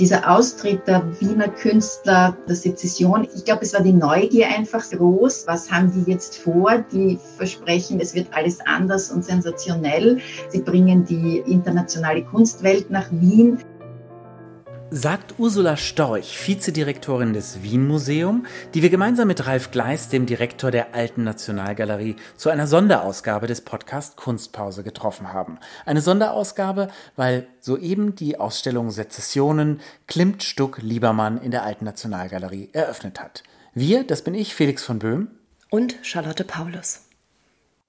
Dieser Austritt der Wiener Künstler der Sezession, ich glaube, es war die Neugier einfach groß. Was haben die jetzt vor? Die versprechen, es wird alles anders und sensationell. Sie bringen die internationale Kunstwelt nach Wien sagt Ursula Storch, Vizedirektorin des Wien Museum, die wir gemeinsam mit Ralf Gleis, dem Direktor der Alten Nationalgalerie, zu einer Sonderausgabe des Podcast Kunstpause getroffen haben. Eine Sonderausgabe, weil soeben die Ausstellung Sezessionen Klimt Stuck Liebermann in der Alten Nationalgalerie eröffnet hat. Wir, das bin ich, Felix von Böhm und Charlotte Paulus.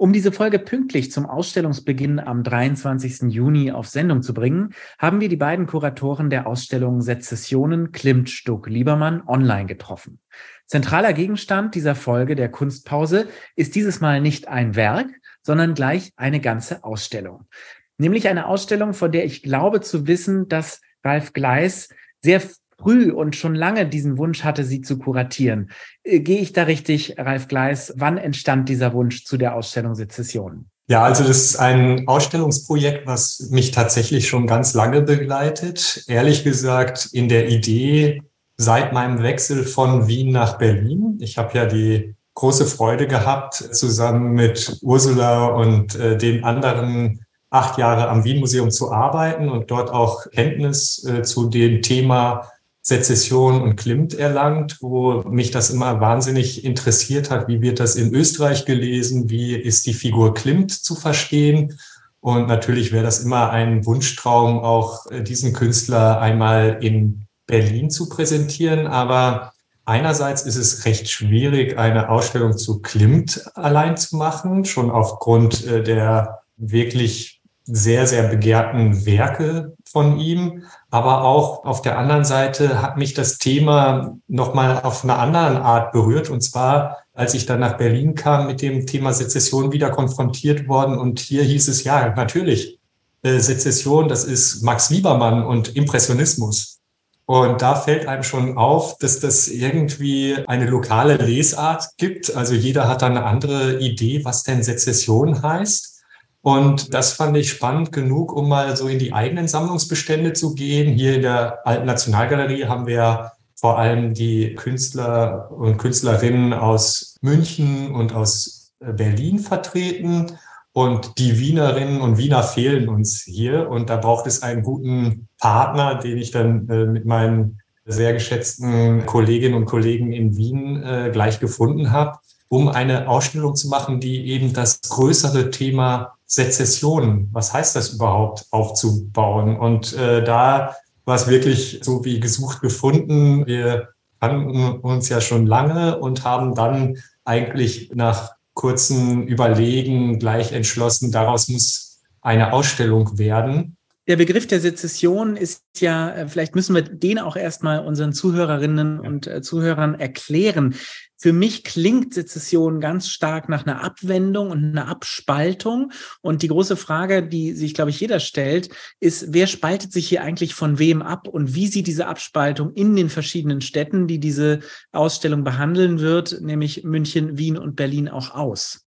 Um diese Folge pünktlich zum Ausstellungsbeginn am 23. Juni auf Sendung zu bringen, haben wir die beiden Kuratoren der Ausstellung Sezessionen Klimt Stuck Liebermann online getroffen. Zentraler Gegenstand dieser Folge der Kunstpause ist dieses Mal nicht ein Werk, sondern gleich eine ganze Ausstellung. Nämlich eine Ausstellung, von der ich glaube zu wissen, dass Ralf Gleis sehr früh und schon lange diesen Wunsch hatte, sie zu kuratieren. Äh, gehe ich da richtig, Ralf Gleis? Wann entstand dieser Wunsch zu der Ausstellung Sezession? Ja, also das ist ein Ausstellungsprojekt, was mich tatsächlich schon ganz lange begleitet. Ehrlich gesagt, in der Idee seit meinem Wechsel von Wien nach Berlin. Ich habe ja die große Freude gehabt, zusammen mit Ursula und äh, den anderen acht Jahre am Wien Museum zu arbeiten und dort auch Kenntnis äh, zu dem Thema Sezession und Klimt erlangt, wo mich das immer wahnsinnig interessiert hat. Wie wird das in Österreich gelesen? Wie ist die Figur Klimt zu verstehen? Und natürlich wäre das immer ein Wunschtraum, auch äh, diesen Künstler einmal in Berlin zu präsentieren. Aber einerseits ist es recht schwierig, eine Ausstellung zu Klimt allein zu machen, schon aufgrund äh, der wirklich sehr, sehr begehrten Werke von ihm. Aber auch auf der anderen Seite hat mich das Thema nochmal auf einer anderen Art berührt. Und zwar, als ich dann nach Berlin kam, mit dem Thema Sezession wieder konfrontiert worden. Und hier hieß es, ja, natürlich, äh, Sezession, das ist Max Liebermann und Impressionismus. Und da fällt einem schon auf, dass das irgendwie eine lokale Lesart gibt. Also jeder hat da eine andere Idee, was denn Sezession heißt. Und das fand ich spannend genug, um mal so in die eigenen Sammlungsbestände zu gehen. Hier in der Alten Nationalgalerie haben wir vor allem die Künstler und Künstlerinnen aus München und aus Berlin vertreten. Und die Wienerinnen und Wiener fehlen uns hier. Und da braucht es einen guten Partner, den ich dann äh, mit meinen sehr geschätzten Kolleginnen und Kollegen in Wien äh, gleich gefunden habe, um eine Ausstellung zu machen, die eben das größere Thema Sezession, was heißt das überhaupt, aufzubauen. Und äh, da war es wirklich so wie gesucht gefunden. Wir kannten uns ja schon lange und haben dann eigentlich nach kurzen Überlegen gleich entschlossen, daraus muss eine Ausstellung werden. Der Begriff der Sezession ist ja, äh, vielleicht müssen wir den auch erstmal unseren Zuhörerinnen und äh, Zuhörern erklären. Für mich klingt Sezession ganz stark nach einer Abwendung und einer Abspaltung. Und die große Frage, die sich, glaube ich, jeder stellt, ist, wer spaltet sich hier eigentlich von wem ab und wie sieht diese Abspaltung in den verschiedenen Städten, die diese Ausstellung behandeln wird, nämlich München, Wien und Berlin auch aus?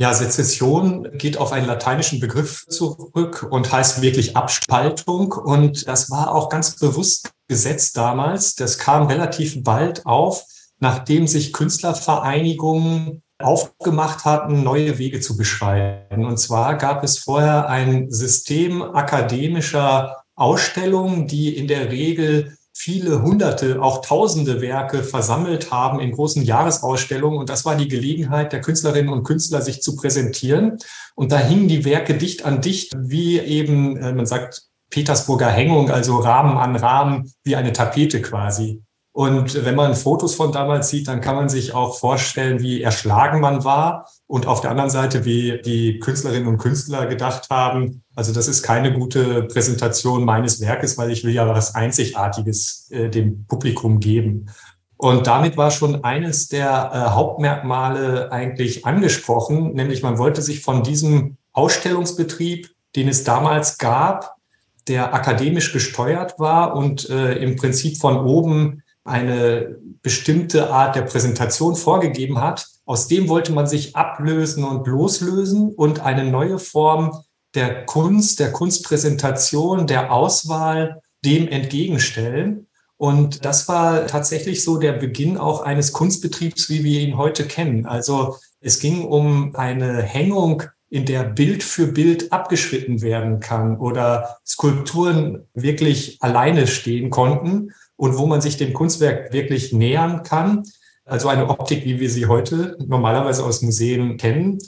Ja, Sezession geht auf einen lateinischen Begriff zurück und heißt wirklich Abspaltung. Und das war auch ganz bewusst gesetzt damals. Das kam relativ bald auf nachdem sich Künstlervereinigungen aufgemacht hatten, neue Wege zu beschreiten. Und zwar gab es vorher ein System akademischer Ausstellungen, die in der Regel viele hunderte, auch tausende Werke versammelt haben in großen Jahresausstellungen. Und das war die Gelegenheit der Künstlerinnen und Künstler, sich zu präsentieren. Und da hingen die Werke dicht an dicht, wie eben, äh, man sagt, Petersburger Hängung, also Rahmen an Rahmen, wie eine Tapete quasi. Und wenn man Fotos von damals sieht, dann kann man sich auch vorstellen, wie erschlagen man war und auf der anderen Seite, wie die Künstlerinnen und Künstler gedacht haben, also das ist keine gute Präsentation meines Werkes, weil ich will ja was Einzigartiges äh, dem Publikum geben. Und damit war schon eines der äh, Hauptmerkmale eigentlich angesprochen, nämlich man wollte sich von diesem Ausstellungsbetrieb, den es damals gab, der akademisch gesteuert war und äh, im Prinzip von oben eine bestimmte Art der Präsentation vorgegeben hat. Aus dem wollte man sich ablösen und loslösen und eine neue Form der Kunst, der Kunstpräsentation, der Auswahl dem entgegenstellen. Und das war tatsächlich so der Beginn auch eines Kunstbetriebs, wie wir ihn heute kennen. Also es ging um eine Hängung, in der Bild für Bild abgeschritten werden kann oder Skulpturen wirklich alleine stehen konnten und wo man sich dem Kunstwerk wirklich nähern kann. Also eine Optik, wie wir sie heute normalerweise aus Museen kennen.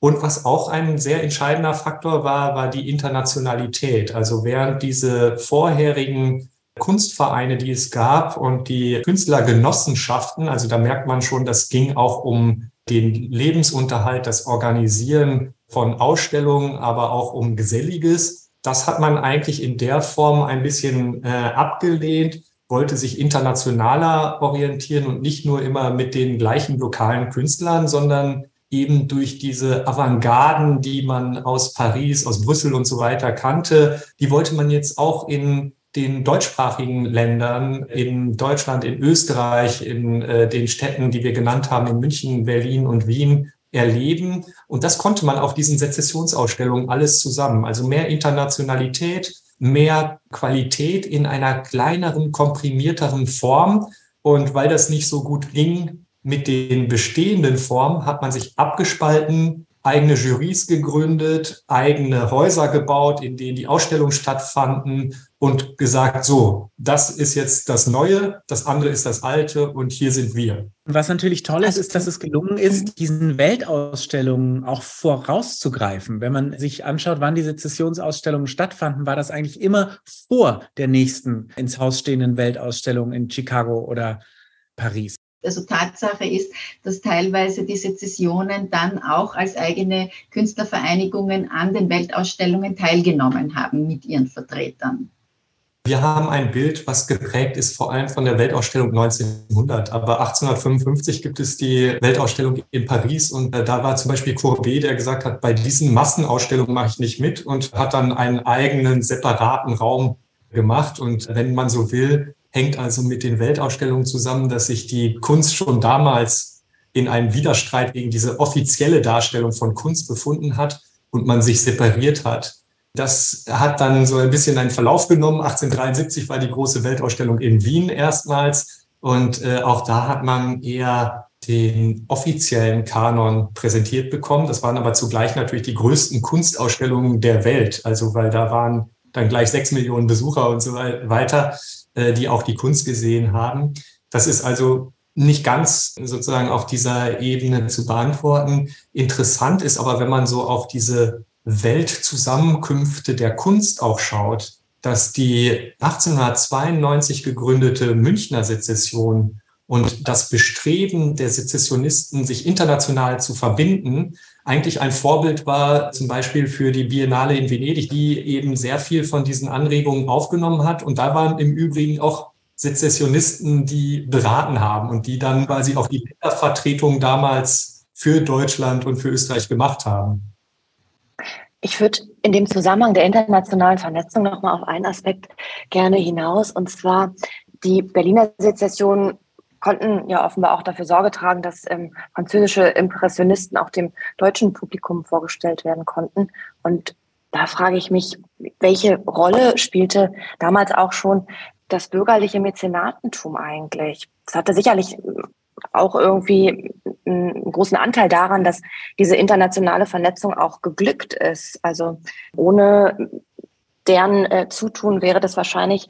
Und was auch ein sehr entscheidender Faktor war, war die Internationalität. Also während diese vorherigen Kunstvereine, die es gab und die Künstlergenossenschaften. Also da merkt man schon, das ging auch um den Lebensunterhalt, das Organisieren von Ausstellungen, aber auch um Geselliges. Das hat man eigentlich in der Form ein bisschen äh, abgelehnt, wollte sich internationaler orientieren und nicht nur immer mit den gleichen lokalen Künstlern, sondern eben durch diese Avantgarden, die man aus Paris, aus Brüssel und so weiter kannte, die wollte man jetzt auch in den deutschsprachigen Ländern, in Deutschland, in Österreich, in äh, den Städten, die wir genannt haben, in München, Berlin und Wien erleben. Und das konnte man auf diesen Sezessionsausstellungen alles zusammen. Also mehr Internationalität, mehr Qualität in einer kleineren, komprimierteren Form. Und weil das nicht so gut ging mit den bestehenden Formen, hat man sich abgespalten, eigene Jurys gegründet, eigene Häuser gebaut, in denen die Ausstellungen stattfanden und gesagt, so, das ist jetzt das Neue, das andere ist das Alte und hier sind wir. Was natürlich toll ist, ist, dass es gelungen ist, diesen Weltausstellungen auch vorauszugreifen. Wenn man sich anschaut, wann die Sezessionsausstellungen stattfanden, war das eigentlich immer vor der nächsten ins Haus stehenden Weltausstellung in Chicago oder Paris. Also Tatsache ist, dass teilweise die Sezessionen dann auch als eigene Künstlervereinigungen an den Weltausstellungen teilgenommen haben mit ihren Vertretern. Wir haben ein Bild, was geprägt ist vor allem von der Weltausstellung 1900. Aber 1855 gibt es die Weltausstellung in Paris und äh, da war zum Beispiel Courbet, der gesagt hat, bei diesen Massenausstellungen mache ich nicht mit und hat dann einen eigenen separaten Raum gemacht. Und wenn man so will, hängt also mit den Weltausstellungen zusammen, dass sich die Kunst schon damals in einem Widerstreit gegen diese offizielle Darstellung von Kunst befunden hat und man sich separiert hat. Das hat dann so ein bisschen einen Verlauf genommen. 1873 war die große Weltausstellung in Wien erstmals und äh, auch da hat man eher den offiziellen Kanon präsentiert bekommen. Das waren aber zugleich natürlich die größten Kunstausstellungen der Welt. Also weil da waren dann gleich sechs Millionen Besucher und so weiter. Äh, die auch die Kunst gesehen haben. Das ist also nicht ganz sozusagen auf dieser Ebene zu beantworten. Interessant ist aber, wenn man so auf diese Weltzusammenkünfte der Kunst auch schaut, dass die 1892 gegründete Münchner Sezession und das Bestreben der Sezessionisten, sich international zu verbinden, eigentlich ein Vorbild war, zum Beispiel für die Biennale in Venedig, die eben sehr viel von diesen Anregungen aufgenommen hat. Und da waren im Übrigen auch Sezessionisten, die beraten haben und die dann quasi auch die Ländervertretung damals für Deutschland und für Österreich gemacht haben. Ich würde in dem Zusammenhang der internationalen Vernetzung nochmal auf einen Aspekt gerne hinaus, und zwar die Berliner Sezession konnten ja offenbar auch dafür Sorge tragen, dass ähm, französische Impressionisten auch dem deutschen Publikum vorgestellt werden konnten. Und da frage ich mich, welche Rolle spielte damals auch schon das bürgerliche Mäzenatentum eigentlich? Das hatte sicherlich auch irgendwie einen großen Anteil daran, dass diese internationale Vernetzung auch geglückt ist. Also ohne deren äh, Zutun wäre das wahrscheinlich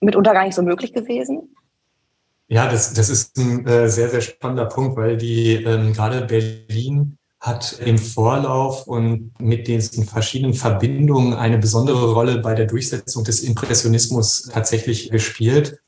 mitunter gar nicht so möglich gewesen. Ja, das, das ist ein äh, sehr, sehr spannender Punkt, weil die ähm, gerade Berlin hat im Vorlauf und mit diesen verschiedenen Verbindungen eine besondere Rolle bei der Durchsetzung des Impressionismus tatsächlich gespielt.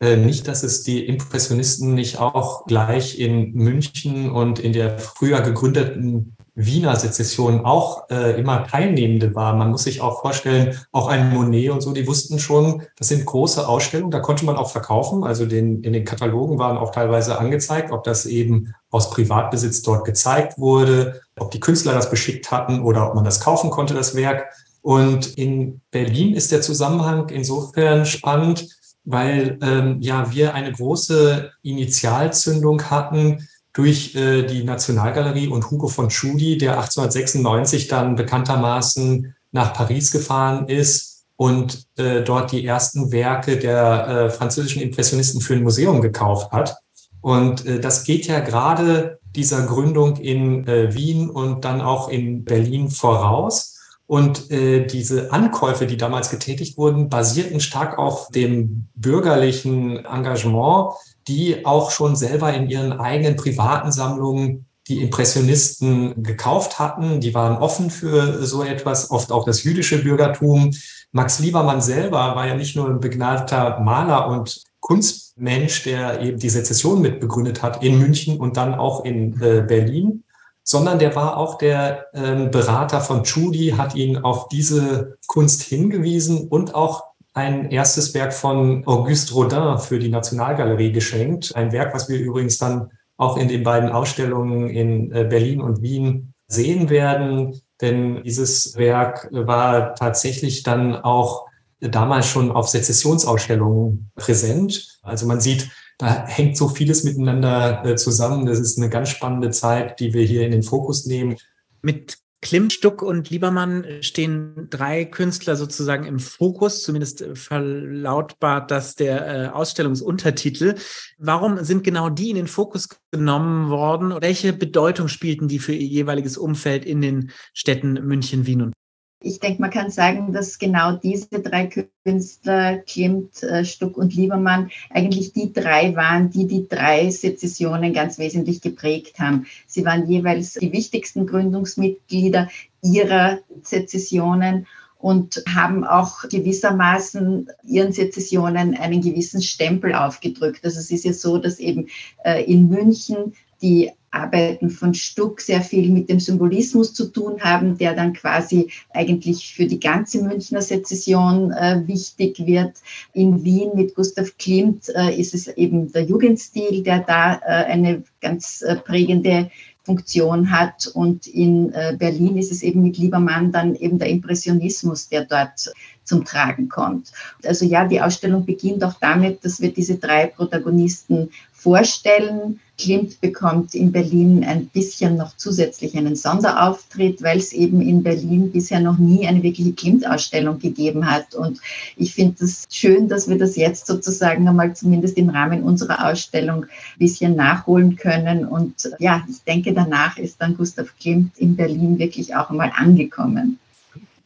Äh, nicht, dass es die Impressionisten nicht auch gleich in München und in der früher gegründeten Wiener Sezession auch äh, immer Teilnehmende war. Man muss sich auch vorstellen, auch ein Monet und so, die wussten schon, das sind große Ausstellungen, da konnte man auch verkaufen. Also den, in den Katalogen waren auch teilweise angezeigt, ob das eben aus Privatbesitz dort gezeigt wurde, ob die Künstler das beschickt hatten oder ob man das kaufen konnte, das Werk. Und in Berlin ist der Zusammenhang insofern spannend, weil ähm, ja wir eine große Initialzündung hatten, durch äh, die Nationalgalerie und Hugo von Tschudi, der 1896 dann bekanntermaßen nach Paris gefahren ist und äh, dort die ersten Werke der äh, französischen Impressionisten für ein Museum gekauft hat. Und äh, das geht ja gerade dieser Gründung in äh, Wien und dann auch in Berlin voraus. Und äh, diese Ankäufe, die damals getätigt wurden, basierten stark auf dem bürgerlichen Engagement, die auch schon selber in ihren eigenen privaten Sammlungen die Impressionisten gekauft hatten. Die waren offen für so etwas, oft auch das jüdische Bürgertum. Max Liebermann selber war ja nicht nur ein begnadeter Maler und Kunstmensch, der eben die Sezession mitbegründet hat in München und dann auch in äh, Berlin, sondern der war auch der äh, Berater von Tschudi, hat ihn auf diese Kunst hingewiesen und auch ein erstes Werk von Auguste Rodin für die Nationalgalerie geschenkt. Ein Werk, was wir übrigens dann auch in den beiden Ausstellungen in äh, Berlin und Wien sehen werden. Denn dieses Werk war tatsächlich dann auch damals schon auf Sezessionsausstellungen präsent. Also man sieht, da hängt so vieles miteinander äh, zusammen. Das ist eine ganz spannende Zeit, die wir hier in den Fokus nehmen. Mit Klimt, Stuck und Liebermann stehen drei Künstler sozusagen im Fokus, zumindest verlautbart das der äh, Ausstellungsuntertitel. Warum sind genau die in den Fokus genommen worden? Welche Bedeutung spielten die für ihr jeweiliges Umfeld in den Städten München, Wien und ich denke, man kann sagen, dass genau diese drei Künstler, Klimt, äh, Stuck und Liebermann, eigentlich die drei waren, die die drei Sezessionen ganz wesentlich geprägt haben. Sie waren jeweils die wichtigsten Gründungsmitglieder ihrer Sezessionen und haben auch gewissermaßen ihren Sezessionen einen gewissen Stempel aufgedrückt. Also es ist ja so, dass eben äh, in München die Arbeiten von Stuck sehr viel mit dem Symbolismus zu tun haben, der dann quasi eigentlich für die ganze Münchner Sezession äh, wichtig wird. In Wien mit Gustav Klimt äh, ist es eben der Jugendstil, der da äh, eine ganz äh, prägende Funktion hat. Und in äh, Berlin ist es eben mit Liebermann dann eben der Impressionismus, der dort zum Tragen kommt. Also ja, die Ausstellung beginnt auch damit, dass wir diese drei Protagonisten vorstellen. Klimt bekommt in Berlin ein bisschen noch zusätzlich einen Sonderauftritt, weil es eben in Berlin bisher noch nie eine wirkliche Klimt-Ausstellung gegeben hat. Und ich finde es das schön, dass wir das jetzt sozusagen einmal zumindest im Rahmen unserer Ausstellung ein bisschen nachholen können. Und ja, ich denke, danach ist dann Gustav Klimt in Berlin wirklich auch einmal angekommen.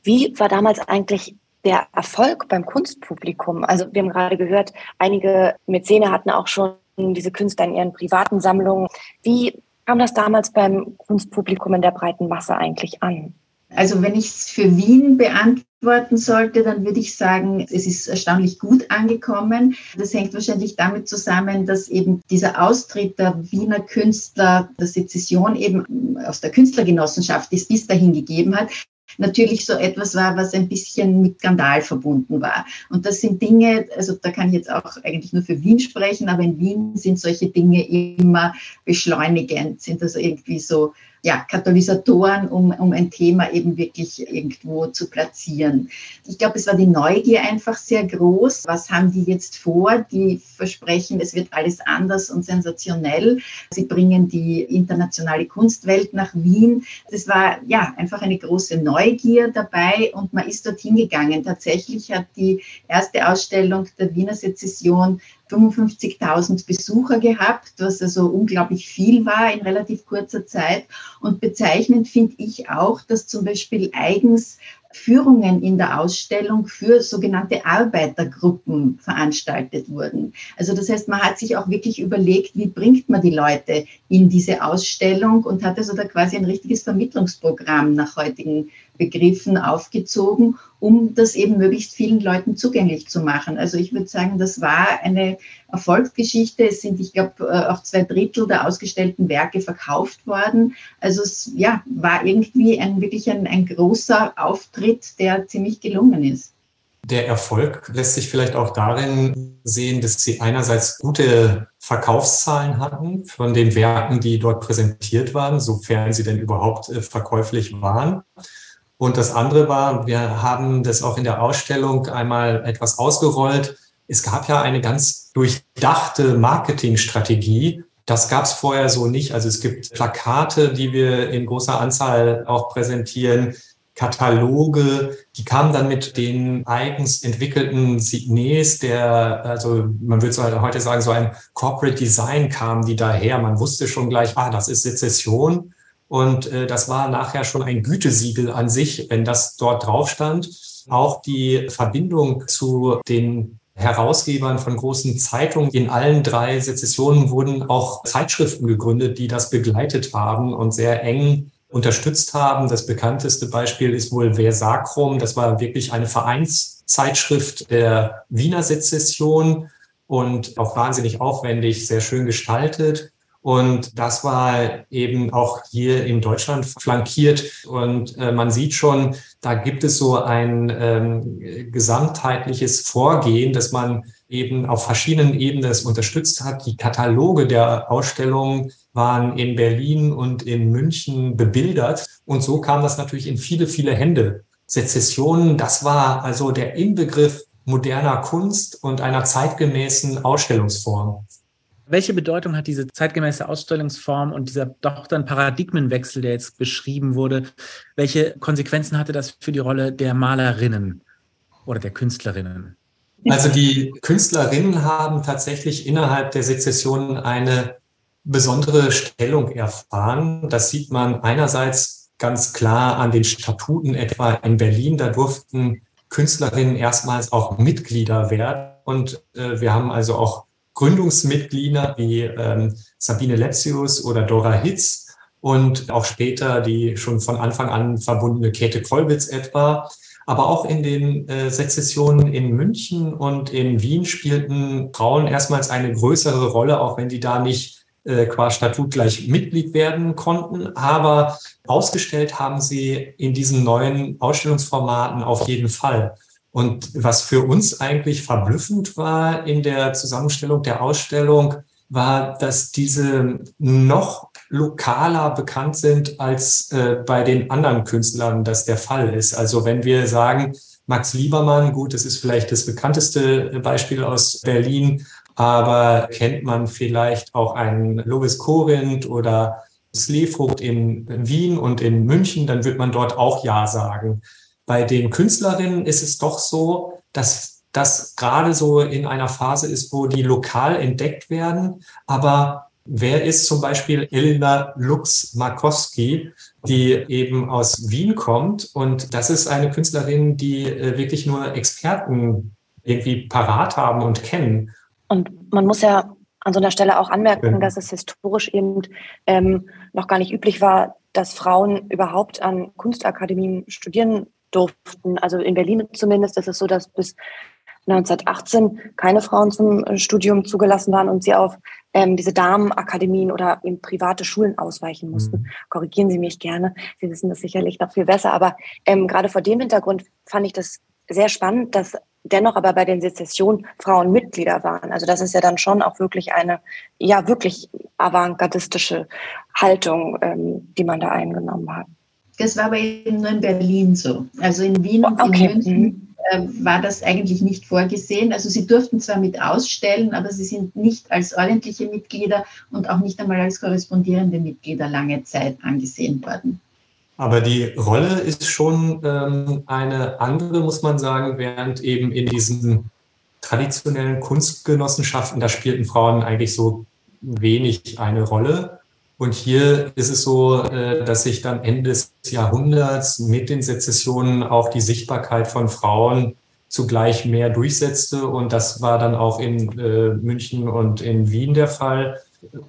Wie war damals eigentlich der Erfolg beim Kunstpublikum? Also wir haben gerade gehört, einige Mäzene hatten auch schon diese Künstler in ihren privaten Sammlungen. Wie kam das damals beim Kunstpublikum in der breiten Masse eigentlich an? Also wenn ich es für Wien beantworten sollte, dann würde ich sagen, es ist erstaunlich gut angekommen. Das hängt wahrscheinlich damit zusammen, dass eben dieser Austritt der Wiener Künstler der Sezession eben aus der Künstlergenossenschaft, die es bis dahin gegeben hat, natürlich so etwas war, was ein bisschen mit Skandal verbunden war. Und das sind Dinge, also da kann ich jetzt auch eigentlich nur für Wien sprechen, aber in Wien sind solche Dinge immer beschleunigend, sind also irgendwie so ja, Katalysatoren, um, um ein Thema eben wirklich irgendwo zu platzieren. Ich glaube, es war die Neugier einfach sehr groß. Was haben die jetzt vor? Die versprechen, es wird alles anders und sensationell. Sie bringen die internationale Kunstwelt nach Wien. Das war ja einfach eine große Neugier dabei und man ist dorthin gegangen. Tatsächlich hat die erste Ausstellung der Wiener Sezession 55.000 Besucher gehabt, was also unglaublich viel war in relativ kurzer Zeit. Und bezeichnend finde ich auch, dass zum Beispiel eigens Führungen in der Ausstellung für sogenannte Arbeitergruppen veranstaltet wurden. Also das heißt, man hat sich auch wirklich überlegt, wie bringt man die Leute in diese Ausstellung und hat also da quasi ein richtiges Vermittlungsprogramm nach heutigen Begriffen aufgezogen, um das eben möglichst vielen Leuten zugänglich zu machen. Also ich würde sagen, das war eine Erfolgsgeschichte. Es sind, ich glaube, äh, auch zwei Drittel der ausgestellten Werke verkauft worden. Also es ja, war irgendwie ein wirklich ein, ein großer Auftritt, der ziemlich gelungen ist. Der Erfolg lässt sich vielleicht auch darin sehen, dass sie einerseits gute Verkaufszahlen hatten von den Werken, die dort präsentiert waren, sofern sie denn überhaupt äh, verkäuflich waren. Und das andere war, wir haben das auch in der Ausstellung einmal etwas ausgerollt. Es gab ja eine ganz durchdachte Marketingstrategie. Das gab es vorher so nicht. Also es gibt Plakate, die wir in großer Anzahl auch präsentieren, Kataloge, die kamen dann mit den eigens entwickelten Signes, der, also man würde so heute sagen, so ein Corporate Design kam die daher. Man wusste schon gleich, ah, das ist Sezession. Und äh, das war nachher schon ein Gütesiegel an sich, wenn das dort drauf stand. Auch die Verbindung zu den Herausgebern von großen Zeitungen. In allen drei Sezessionen wurden auch Zeitschriften gegründet, die das begleitet haben und sehr eng unterstützt haben. Das bekannteste Beispiel ist wohl Versacrum. Das war wirklich eine Vereinszeitschrift der Wiener Sezession und auch wahnsinnig aufwendig, sehr schön gestaltet. Und das war eben auch hier in Deutschland flankiert. Und äh, man sieht schon, da gibt es so ein ähm, gesamtheitliches Vorgehen, dass man eben auf verschiedenen Ebenen es unterstützt hat. Die Kataloge der Ausstellungen waren in Berlin und in München bebildert. Und so kam das natürlich in viele, viele Hände. Sezessionen, das war also der Inbegriff moderner Kunst und einer zeitgemäßen Ausstellungsform. Welche Bedeutung hat diese zeitgemäße Ausstellungsform und dieser doch dann Paradigmenwechsel, der jetzt beschrieben wurde, welche Konsequenzen hatte das für die Rolle der Malerinnen oder der Künstlerinnen? Also die Künstlerinnen haben tatsächlich innerhalb der Sezession eine besondere Stellung erfahren. Das sieht man einerseits ganz klar an den Statuten etwa in Berlin. Da durften Künstlerinnen erstmals auch Mitglieder werden. Und äh, wir haben also auch Gründungsmitglieder wie ähm, Sabine Lepsius oder Dora Hitz und auch später die schon von Anfang an verbundene Käthe Kollwitz etwa. Aber auch in den äh, Sezessionen in München und in Wien spielten Frauen erstmals eine größere Rolle, auch wenn die da nicht äh, qua Statut gleich Mitglied werden konnten. Aber ausgestellt haben sie in diesen neuen Ausstellungsformaten auf jeden Fall. Und was für uns eigentlich verblüffend war in der Zusammenstellung der Ausstellung, war, dass diese noch lokaler bekannt sind, als äh, bei den anderen Künstlern das der Fall ist. Also wenn wir sagen, Max Liebermann, gut, das ist vielleicht das bekannteste Beispiel aus Berlin, aber kennt man vielleicht auch einen Louis Corinth oder Slevogt in Wien und in München, dann wird man dort auch Ja sagen. Bei den Künstlerinnen ist es doch so, dass das gerade so in einer Phase ist, wo die lokal entdeckt werden. Aber wer ist zum Beispiel Elena Lux Markowski, die eben aus Wien kommt? Und das ist eine Künstlerin, die äh, wirklich nur Experten irgendwie parat haben und kennen. Und man muss ja an so einer Stelle auch anmerken, ja. dass es historisch eben ähm, noch gar nicht üblich war, dass Frauen überhaupt an Kunstakademien studieren durften. Also in Berlin zumindest ist es so, dass bis 1918 keine Frauen zum äh, Studium zugelassen waren und sie auf ähm, diese Damenakademien oder in private Schulen ausweichen mussten. Mhm. Korrigieren Sie mich gerne. Sie wissen das sicherlich noch viel besser. Aber ähm, gerade vor dem Hintergrund fand ich das sehr spannend, dass dennoch aber bei den Sezessionen Frauen Mitglieder waren. Also das ist ja dann schon auch wirklich eine, ja, wirklich avantgardistische Haltung, ähm, die man da eingenommen hat. Das war aber eben nur in Berlin so. Also in Wien und okay. in München mhm. äh, war das eigentlich nicht vorgesehen. Also sie durften zwar mit ausstellen, aber sie sind nicht als ordentliche Mitglieder und auch nicht einmal als korrespondierende Mitglieder lange Zeit angesehen worden. Aber die Rolle ist schon ähm, eine andere, muss man sagen, während eben in diesen traditionellen Kunstgenossenschaften, da spielten Frauen eigentlich so wenig eine Rolle. Und hier ist es so, äh, dass sich dann Ende des Jahrhunderts mit den Sezessionen auch die Sichtbarkeit von Frauen zugleich mehr durchsetzte. Und das war dann auch in äh, München und in Wien der Fall.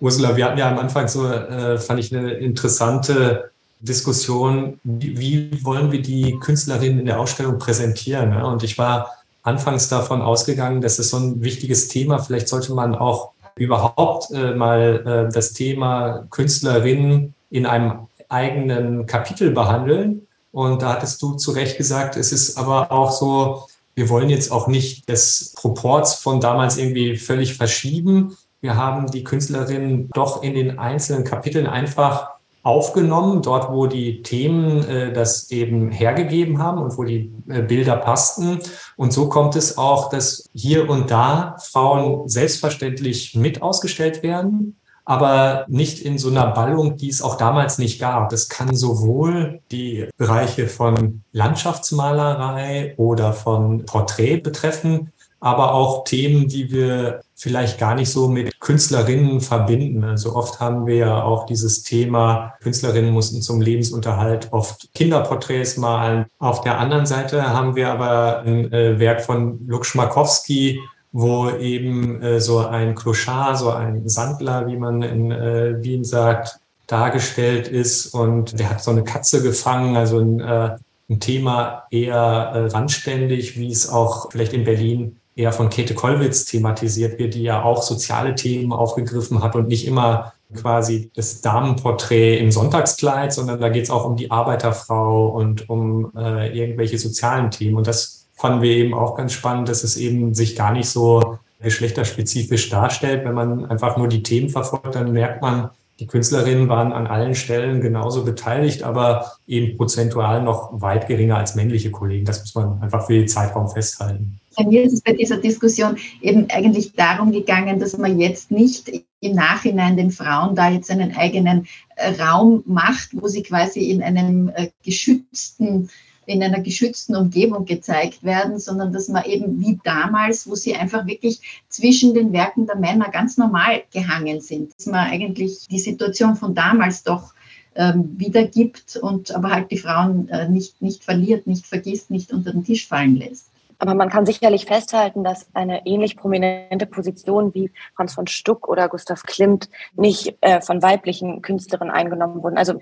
Ursula, wir hatten ja am Anfang so, äh, fand ich eine interessante Diskussion, wie, wollen wir die Künstlerinnen in der Ausstellung präsentieren. Und ich war anfangs davon ausgegangen, dass es so ein wichtiges Thema, vielleicht sollte man auch überhaupt äh, mal äh, das Thema Künstlerinnen in einem eigenen Kapitel behandeln. Und da hattest du zu Recht gesagt, es ist aber auch so, wir wollen jetzt auch nicht das Proports von damals irgendwie völlig verschieben. Wir haben die Künstlerinnen doch in den einzelnen Kapiteln einfach aufgenommen, dort wo die Themen äh, das eben hergegeben haben und wo die äh, Bilder passten. Und so kommt es auch, dass hier und da Frauen selbstverständlich mit ausgestellt werden, aber nicht in so einer Ballung, die es auch damals nicht gab. Das kann sowohl die Bereiche von Landschaftsmalerei oder von Porträt betreffen, aber auch Themen, die wir vielleicht gar nicht so mit Künstlerinnen verbinden. Also oft haben wir ja auch dieses Thema, Künstlerinnen mussten zum Lebensunterhalt oft Kinderporträts malen. Auf der anderen Seite haben wir aber ein äh, Werk von Luk Schmakowski, wo eben äh, so ein Clochard, so ein Sandler, wie man in äh, Wien sagt, dargestellt ist. Und der hat so eine Katze gefangen, also ein, ein Thema eher randständig, wie es auch vielleicht in Berlin eher von Käthe Kollwitz thematisiert wird, die ja auch soziale Themen aufgegriffen hat und nicht immer quasi das Damenporträt im Sonntagskleid, sondern da geht es auch um die Arbeiterfrau und um äh, irgendwelche sozialen Themen. Und das fanden wir eben auch ganz spannend, dass es eben sich gar nicht so geschlechterspezifisch darstellt. Wenn man einfach nur die Themen verfolgt, dann merkt man, die Künstlerinnen waren an allen Stellen genauso beteiligt, aber eben prozentual noch weit geringer als männliche Kollegen. Das muss man einfach für den Zeitraum festhalten. Bei mir ist es bei dieser Diskussion eben eigentlich darum gegangen, dass man jetzt nicht im Nachhinein den Frauen da jetzt einen eigenen äh, Raum macht, wo sie quasi in einem äh, geschützten in einer geschützten Umgebung gezeigt werden, sondern dass man eben wie damals, wo sie einfach wirklich zwischen den Werken der Männer ganz normal gehangen sind, dass man eigentlich die Situation von damals doch ähm, wiedergibt und aber halt die Frauen äh, nicht, nicht verliert, nicht vergisst, nicht unter den Tisch fallen lässt. Aber man kann sicherlich festhalten, dass eine ähnlich prominente Position wie Franz von Stuck oder Gustav Klimt nicht äh, von weiblichen Künstlerinnen eingenommen wurden. Also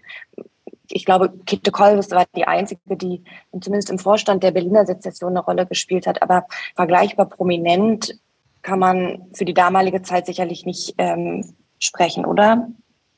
ich glaube, Kitte Kolbes war die einzige, die zumindest im Vorstand der Berliner Sezession eine Rolle gespielt hat. Aber vergleichbar prominent kann man für die damalige Zeit sicherlich nicht ähm, sprechen, oder?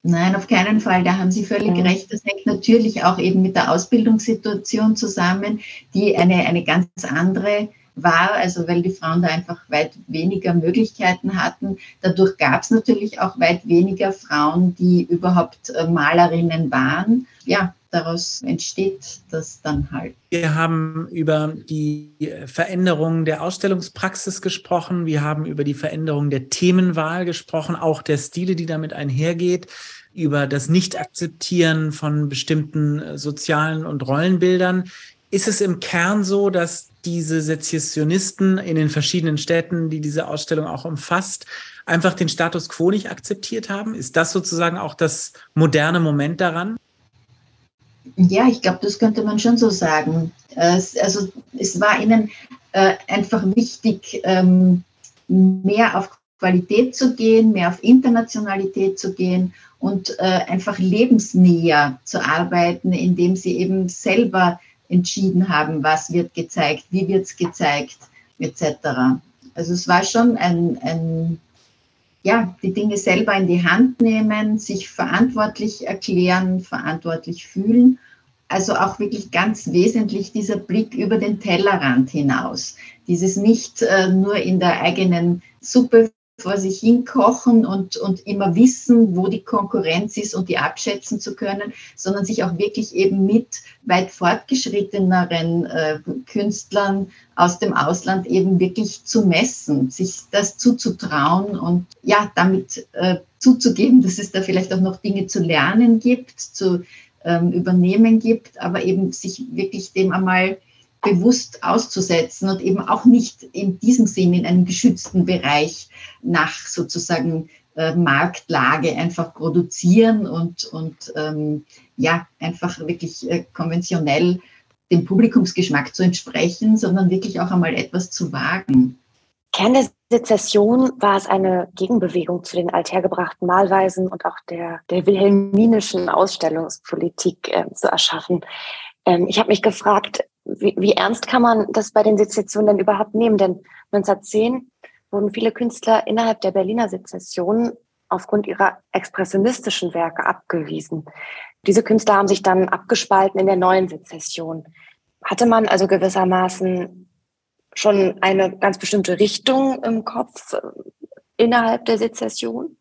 Nein, auf keinen Fall. Da haben Sie völlig mhm. recht. Das hängt natürlich auch eben mit der Ausbildungssituation zusammen, die eine, eine ganz andere war, also weil die Frauen da einfach weit weniger Möglichkeiten hatten. Dadurch gab es natürlich auch weit weniger Frauen, die überhaupt äh, Malerinnen waren. Ja, daraus entsteht das dann halt. Wir haben über die Veränderung der Ausstellungspraxis gesprochen. Wir haben über die Veränderung der Themenwahl gesprochen, auch der Stile, die damit einhergeht über das Nicht-Akzeptieren von bestimmten äh, sozialen und Rollenbildern. Ist es im Kern so, dass diese Sezessionisten in den verschiedenen Städten, die diese Ausstellung auch umfasst, einfach den Status quo nicht akzeptiert haben? Ist das sozusagen auch das moderne Moment daran? Ja, ich glaube, das könnte man schon so sagen. Also es war ihnen äh, einfach wichtig, ähm, mehr auf Qualität zu gehen, mehr auf Internationalität zu gehen und äh, einfach lebensnäher zu arbeiten, indem sie eben selber entschieden haben, was wird gezeigt, wie wird es gezeigt, etc. Also es war schon ein, ein, ja, die Dinge selber in die Hand nehmen, sich verantwortlich erklären, verantwortlich fühlen. Also auch wirklich ganz wesentlich dieser Blick über den Tellerrand hinaus. Dieses nicht äh, nur in der eigenen Suppe vor sich hin kochen und, und immer wissen, wo die Konkurrenz ist und die abschätzen zu können, sondern sich auch wirklich eben mit weit fortgeschritteneren äh, Künstlern aus dem Ausland eben wirklich zu messen, sich das zuzutrauen und ja, damit äh, zuzugeben, dass es da vielleicht auch noch Dinge zu lernen gibt, zu ähm, übernehmen gibt, aber eben sich wirklich dem einmal bewusst auszusetzen und eben auch nicht in diesem Sinn in einem geschützten Bereich nach sozusagen äh, Marktlage einfach produzieren und, und ähm, ja, einfach wirklich äh, konventionell dem Publikumsgeschmack zu entsprechen, sondern wirklich auch einmal etwas zu wagen. Kern der Sezession war es eine Gegenbewegung zu den althergebrachten Malweisen und auch der, der wilhelminischen Ausstellungspolitik äh, zu erschaffen. Ähm, ich habe mich gefragt, wie, wie ernst kann man das bei den Sezessionen denn überhaupt nehmen? Denn 1910 wurden viele Künstler innerhalb der Berliner Sezession aufgrund ihrer expressionistischen Werke abgewiesen. Diese Künstler haben sich dann abgespalten in der neuen Sezession. Hatte man also gewissermaßen schon eine ganz bestimmte Richtung im Kopf äh, innerhalb der Sezession?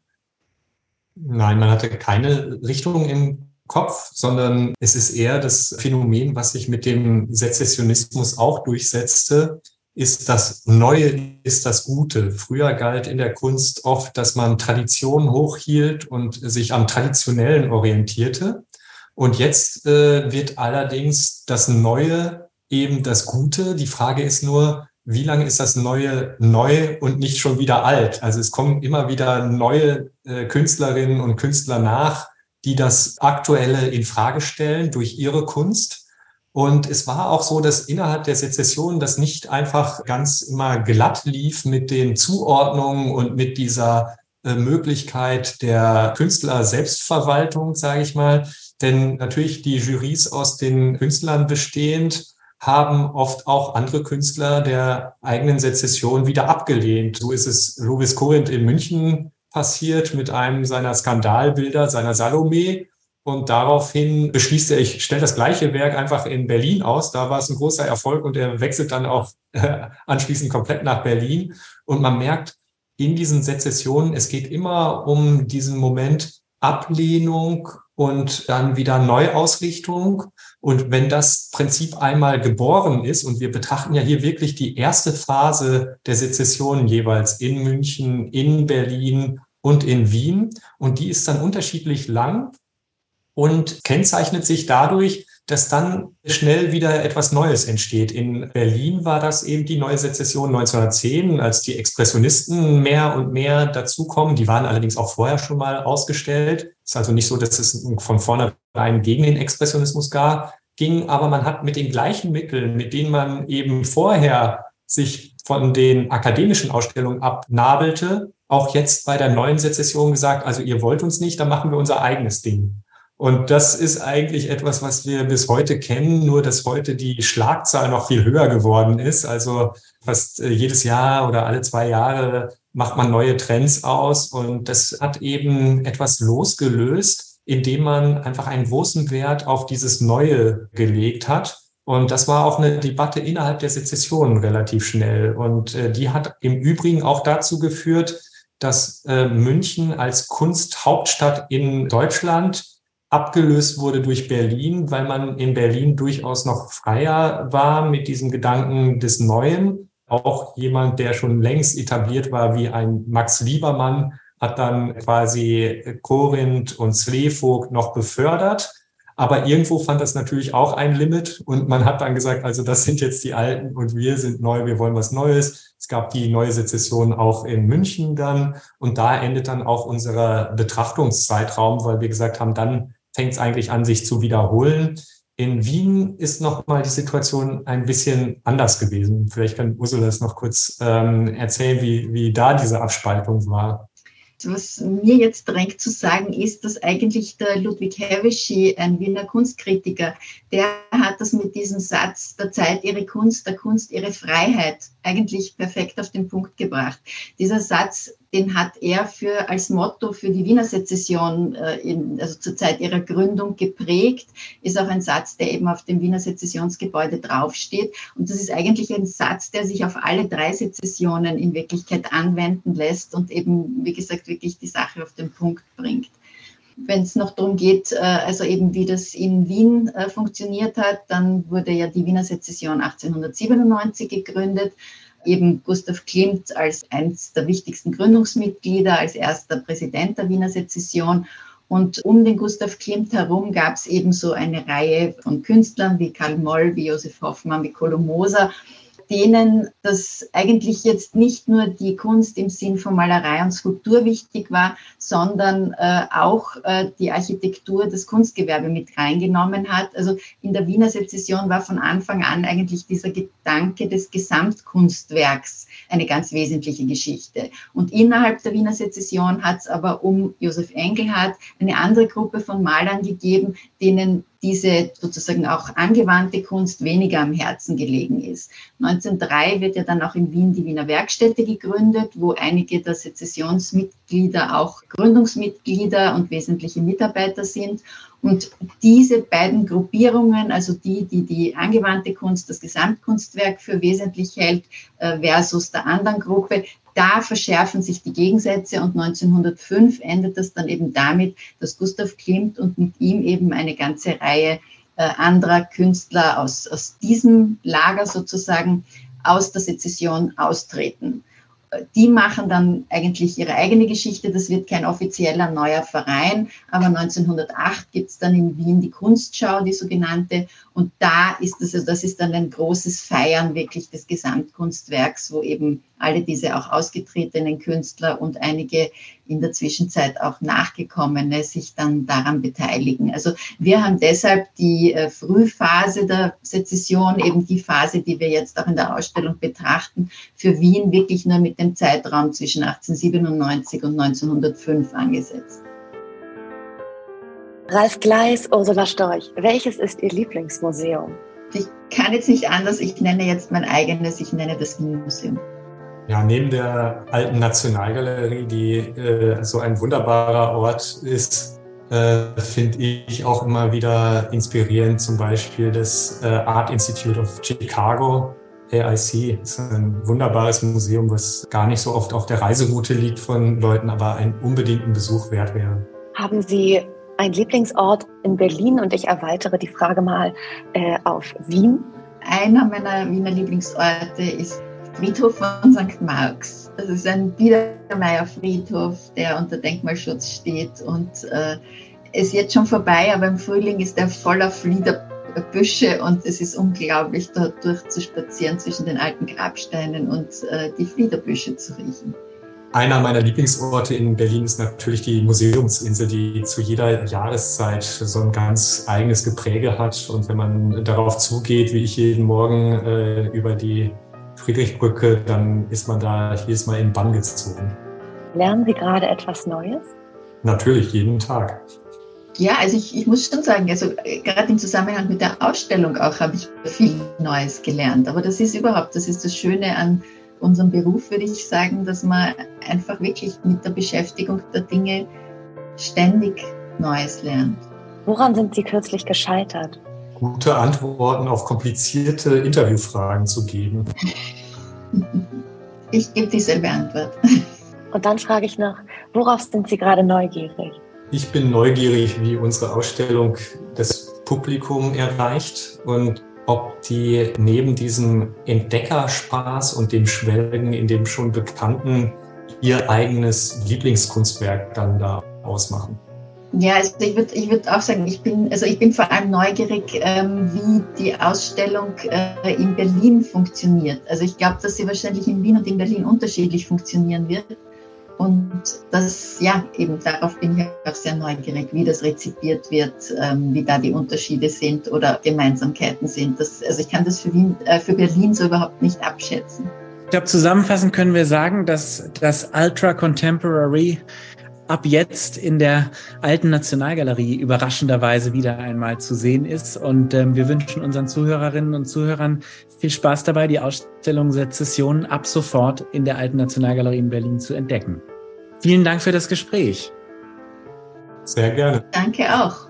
Nein, man hatte keine Richtung im Kopf, sondern es ist eher das Phänomen, was sich mit dem Sezessionismus auch durchsetzte, ist das Neue, ist das Gute. Früher galt in der Kunst oft, dass man Traditionen hochhielt und sich am Traditionellen orientierte. Und jetzt äh, wird allerdings das Neue eben das Gute. Die Frage ist nur, wie lange ist das Neue neu und nicht schon wieder alt? Also es kommen immer wieder neue äh, Künstlerinnen und Künstler nach, die das Aktuelle in Frage stellen durch ihre Kunst. Und es war auch so, dass innerhalb der Sezession das nicht einfach ganz immer glatt lief mit den Zuordnungen und mit dieser äh, Möglichkeit der Künstler Selbstverwaltung, sage ich mal. Denn natürlich die Jurys aus den Künstlern bestehend haben oft auch andere Künstler der eigenen Sezession wieder abgelehnt. So ist es Louis Corinth in München passiert mit einem seiner Skandalbilder, seiner Salome. Und daraufhin beschließt er, ich stelle das gleiche Werk einfach in Berlin aus. Da war es ein großer Erfolg und er wechselt dann auch äh, anschließend komplett nach Berlin. Und man merkt in diesen Sezessionen, es geht immer um diesen Moment Ablehnung und dann wieder Neuausrichtung. Und wenn das Prinzip einmal geboren ist, und wir betrachten ja hier wirklich die erste Phase der Sezession jeweils in München, in Berlin und in Wien, und die ist dann unterschiedlich lang und kennzeichnet sich dadurch, dass dann schnell wieder etwas Neues entsteht. In Berlin war das eben die neue Sezession 1910, als die Expressionisten mehr und mehr dazukommen. Die waren allerdings auch vorher schon mal ausgestellt. Ist also nicht so, dass es von vornherein gegen den Expressionismus gar ging, aber man hat mit den gleichen Mitteln, mit denen man eben vorher sich von den akademischen Ausstellungen abnabelte, auch jetzt bei der neuen Sezession gesagt, also ihr wollt uns nicht, dann machen wir unser eigenes Ding. Und das ist eigentlich etwas, was wir bis heute kennen, nur dass heute die Schlagzahl noch viel höher geworden ist. Also fast äh, jedes Jahr oder alle zwei Jahre macht man neue Trends aus und das hat eben etwas losgelöst, indem man einfach einen großen Wert auf dieses Neue gelegt hat. Und das war auch eine Debatte innerhalb der Sezession relativ schnell. Und äh, die hat im Übrigen auch dazu geführt, dass äh, München als Kunsthauptstadt in Deutschland abgelöst wurde durch Berlin, weil man in Berlin durchaus noch freier war mit diesem Gedanken des Neuen. Auch jemand, der schon längst etabliert war, wie ein Max Liebermann, hat dann quasi Korinth und Slevogt noch befördert. Aber irgendwo fand das natürlich auch ein Limit und man hat dann gesagt, also das sind jetzt die Alten und wir sind neu, wir wollen was Neues. Es gab die neue Sezession auch in München dann und da endet dann auch unser Betrachtungszeitraum, weil wir gesagt haben, dann fängt es eigentlich an, sich zu wiederholen. In Wien ist nochmal die Situation ein bisschen anders gewesen. Vielleicht kann Ursula das noch kurz ähm, erzählen, wie, wie da diese Abspaltung war. Was mir jetzt drängt zu sagen, ist, dass eigentlich der Ludwig Herischi, ein Wiener Kunstkritiker, der hat das mit diesem Satz, der Zeit ihre Kunst, der Kunst ihre Freiheit, eigentlich perfekt auf den Punkt gebracht. Dieser Satz den hat er für, als Motto für die Wiener Sezession, äh, in, also zur Zeit ihrer Gründung geprägt, ist auch ein Satz, der eben auf dem Wiener Sezessionsgebäude draufsteht. Und das ist eigentlich ein Satz, der sich auf alle drei Sezessionen in Wirklichkeit anwenden lässt und eben, wie gesagt, wirklich die Sache auf den Punkt bringt. Wenn es noch darum geht, äh, also eben wie das in Wien äh, funktioniert hat, dann wurde ja die Wiener Sezession 1897 gegründet eben Gustav Klimt als eines der wichtigsten Gründungsmitglieder, als erster Präsident der Wiener Sezession. Und um den Gustav Klimt herum gab es eben so eine Reihe von Künstlern wie Karl Moll, wie Josef Hoffmann, wie Kolo Moser denen das eigentlich jetzt nicht nur die Kunst im Sinn von Malerei und Skulptur wichtig war, sondern äh, auch äh, die Architektur, das Kunstgewerbe mit reingenommen hat. Also in der Wiener Sezession war von Anfang an eigentlich dieser Gedanke des Gesamtkunstwerks eine ganz wesentliche Geschichte. Und innerhalb der Wiener Sezession hat es aber um Josef Engelhardt eine andere Gruppe von Malern gegeben, denen diese sozusagen auch angewandte Kunst weniger am Herzen gelegen ist. 1903 wird ja dann auch in Wien die Wiener Werkstätte gegründet, wo einige der Sezessionsmitglieder auch Gründungsmitglieder und wesentliche Mitarbeiter sind. Und diese beiden Gruppierungen, also die, die die angewandte Kunst, das Gesamtkunstwerk für wesentlich hält, äh, versus der anderen Gruppe, da verschärfen sich die Gegensätze und 1905 endet das dann eben damit, dass Gustav Klimt und mit ihm eben eine ganze Reihe äh, anderer Künstler aus, aus diesem Lager sozusagen aus der Sezession austreten die machen dann eigentlich ihre eigene Geschichte. Das wird kein offizieller neuer Verein, aber 1908 gibt es dann in Wien die Kunstschau, die sogenannte. Und da ist das, also das ist dann ein großes Feiern wirklich des Gesamtkunstwerks, wo eben alle diese auch ausgetretenen Künstler und einige in der Zwischenzeit auch nachgekommene sich dann daran beteiligen. Also wir haben deshalb die äh, Frühphase der Sezession, eben die Phase, die wir jetzt auch in der Ausstellung betrachten, für Wien wirklich nur mit dem Zeitraum zwischen 1897 und 1905 angesetzt. Ralf Gleis, Ursula Storch, welches ist Ihr Lieblingsmuseum? Ich kann jetzt nicht anders, ich nenne jetzt mein eigenes, ich nenne das Wien-Museum. Ja, neben der alten Nationalgalerie, die äh, so ein wunderbarer Ort ist, äh, finde ich auch immer wieder inspirierend zum Beispiel das äh, Art Institute of Chicago, AIC. ist ein wunderbares Museum, was gar nicht so oft auf der Reiseroute liegt von Leuten, aber einen unbedingten Besuch wert wäre. Haben Sie einen Lieblingsort in Berlin? Und ich erweitere die Frage mal äh, auf Wien. Einer meiner Wiener Lieblingsorte ist Friedhof von St. Marx. Das ist ein Biedermeier-Friedhof, der unter Denkmalschutz steht und äh, ist jetzt schon vorbei, aber im Frühling ist er voller Fliederbüsche und es ist unglaublich, dort durchzuspazieren zwischen den alten Grabsteinen und äh, die Fliederbüsche zu riechen. Einer meiner Lieblingsorte in Berlin ist natürlich die Museumsinsel, die zu jeder Jahreszeit so ein ganz eigenes Gepräge hat. Und wenn man darauf zugeht, wie ich jeden Morgen äh, über die Friedrichbrücke, dann ist man da jedes Mal in Bann gezogen. Lernen Sie gerade etwas Neues? Natürlich, jeden Tag. Ja, also ich, ich muss schon sagen, also äh, gerade im Zusammenhang mit der Ausstellung auch habe ich viel Neues gelernt. Aber das ist überhaupt, das ist das Schöne an unserem Beruf, würde ich sagen, dass man einfach wirklich mit der Beschäftigung der Dinge ständig Neues lernt. Woran sind Sie kürzlich gescheitert? Gute Antworten auf komplizierte Interviewfragen zu geben? Ich gebe dieselbe Antwort. Und dann frage ich noch, worauf sind Sie gerade neugierig? Ich bin neugierig, wie unsere Ausstellung das Publikum erreicht und ob die neben diesem Entdeckerspaß und dem Schwelgen in dem schon Bekannten ihr eigenes Lieblingskunstwerk dann da ausmachen. Ja, also ich würde ich würd auch sagen, ich bin, also ich bin vor allem neugierig, ähm, wie die Ausstellung äh, in Berlin funktioniert. Also ich glaube, dass sie wahrscheinlich in Wien und in Berlin unterschiedlich funktionieren wird. Und das, ja, eben darauf bin ich auch sehr neugierig, wie das rezipiert wird, ähm, wie da die Unterschiede sind oder Gemeinsamkeiten sind. Das, also ich kann das für, Wien, äh, für Berlin so überhaupt nicht abschätzen. Ich glaube, zusammenfassend können wir sagen, dass das Ultra Contemporary ab jetzt in der alten Nationalgalerie überraschenderweise wieder einmal zu sehen ist. Und ähm, wir wünschen unseren Zuhörerinnen und Zuhörern viel Spaß dabei, die Ausstellung Sezession ab sofort in der alten Nationalgalerie in Berlin zu entdecken. Vielen Dank für das Gespräch. Sehr gerne. Danke auch.